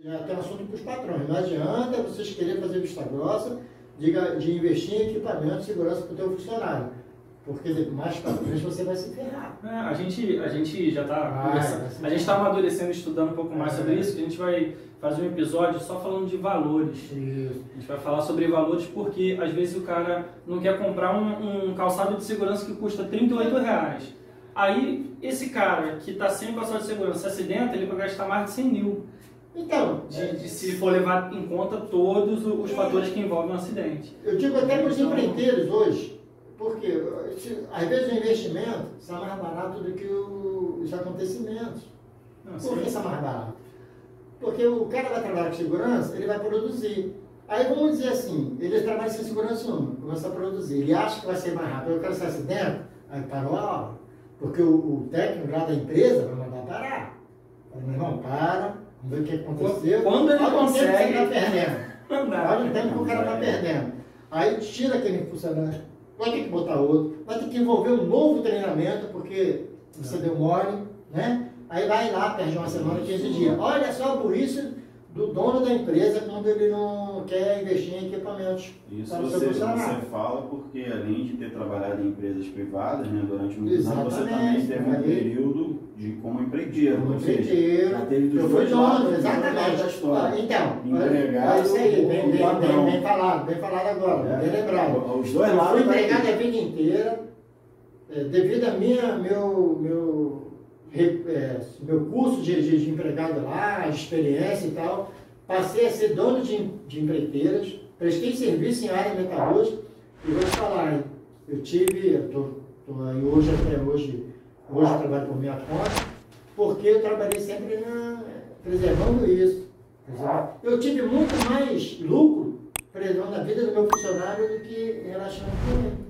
Já tem um assunto para os patrões. Não adianta vocês quererem fazer vista grossa de, de investir em equipamento de segurança para o teu funcionário. Porque mais para frente você vai se ferrar. É, a, gente, a gente já está Ah, a é. gente está amadurecendo, estudando um pouco mais É. sobre isso, que a gente vai fazer um episódio só falando de valores. Isso. A gente vai falar sobre valores porque às vezes o cara não quer comprar um, um calçado de segurança que custa 38 reais. Aí esse cara que está sem calçado de segurança se acidenta, ele vai gastar mais de 100 mil. Então, De, de se for levar em conta todos os os fatores que envolvem um acidente. eu digo até para os Então- empreiteiros hoje, porque se- às vezes o investimento está mais barato do que o- os acontecimentos. Não, Por que está mais barato? Porque o cara vai trabalhar com segurança, ele vai produzir. Aí vamos dizer assim, ele trabalha sem segurança nenhuma, começa a produzir. Ele acha que vai ser mais rápido, o cara sai dentro, aí parou a aula. Porque o, o técnico lá da empresa vai mandar parar. Fala, meu irmão, para, vamos ver o que aconteceu. Quando ele Olha o tempo que consegue- você está perdendo. Não dá. Olha o tempo que o cara está perdendo. Aí tira aquele funcionário, vai ter que botar outro, vai ter que envolver um novo treinamento, porque você deu mole, né? Aí vai lá, perde uma semana, 15 dias. Olha só a burrice do dono da empresa quando ele não quer investir em equipamentos. Isso você, você fala porque além de ter trabalhado em empresas privadas né, durante muitos anos, você também teve um período de como empreiteiro, Como seja, teve dos Eu fui dono, da exatamente. Ah, Então, Empregado olha isso aí, bem, bem, bem, bem falado, bem falado agora, É. bem lembrado. Os dois Eu lados fui da- empregado a vida inteira, é, devido a minha, meu, meu, é, meu curso de, de, de empregado lá, experiência e tal, passei a ser dono de, de empreiteiras, prestei serviço em área metalúrgica. E vou te falar, eu tive, eu tô, tô aí hoje até hoje, hoje eu trabalho por minha conta, porque eu trabalhei sempre na, preservando isso. Eu tive muito mais lucro preservando a vida do meu funcionário do que relacionando com